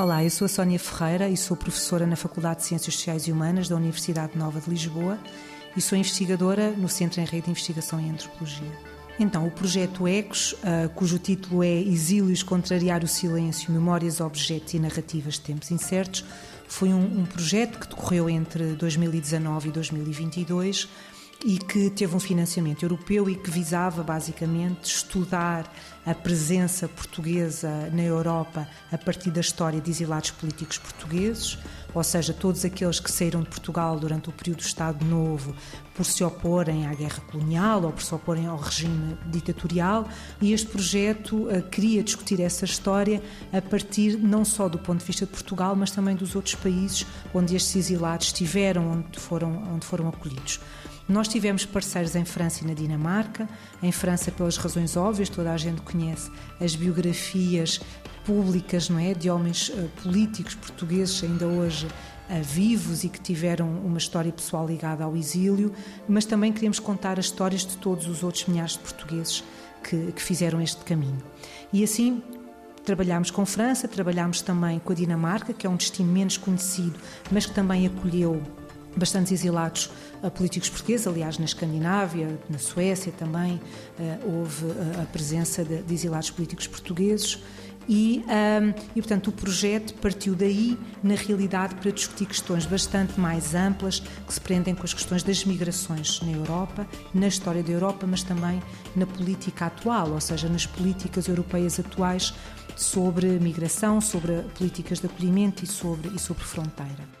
Olá, eu sou a Sónia Ferreira e sou professora na Faculdade de Ciências Sociais e Humanas da Universidade Nova de Lisboa e sou investigadora no Centro em Rede de Investigação em Antropologia. Então, o projeto ECOS, uh, cujo título é Exílios, Contrariar o Silêncio, Memórias, Objetos e Narrativas de Tempos Incertos, foi um, um projeto que decorreu entre 2019 e 2022 e que teve um financiamento europeu e que visava basicamente estudar a presença portuguesa na Europa a partir da história de exilados políticos portugueses, ou seja, todos aqueles que saíram de Portugal durante o período do Estado Novo por se oporem à guerra colonial ou por se oporem ao regime ditatorial, e este projeto uh, queria discutir essa história a partir não só do ponto de vista de Portugal, mas também dos outros países onde estes exilados estiveram, onde foram, onde foram acolhidos. Nós tivemos parceiros em França e na Dinamarca. Em França, pelas razões óbvias, toda a gente conhece as biografias públicas, não é, de homens uh, políticos portugueses ainda hoje uh, vivos e que tiveram uma história pessoal ligada ao exílio, mas também queremos contar as histórias de todos os outros milhares de portugueses que, que fizeram este caminho. E assim Trabalhámos com França, trabalhámos também com a Dinamarca, que é um destino menos conhecido, mas que também acolheu bastantes exilados políticos portugueses, aliás, na Escandinávia, na Suécia também uh, houve uh, a presença de, de, exilados políticos portugueses. E, um, e, portanto, o projeto partiu daí, na realidade, para discutir questões bastante mais amplas que se prendem com as questões das migrações na Europa, na história da Europa, mas também na política atual, ou seja, nas políticas europeias atuais sobre migração, sobre políticas de acolhimento e sobre, e sobre fronteira.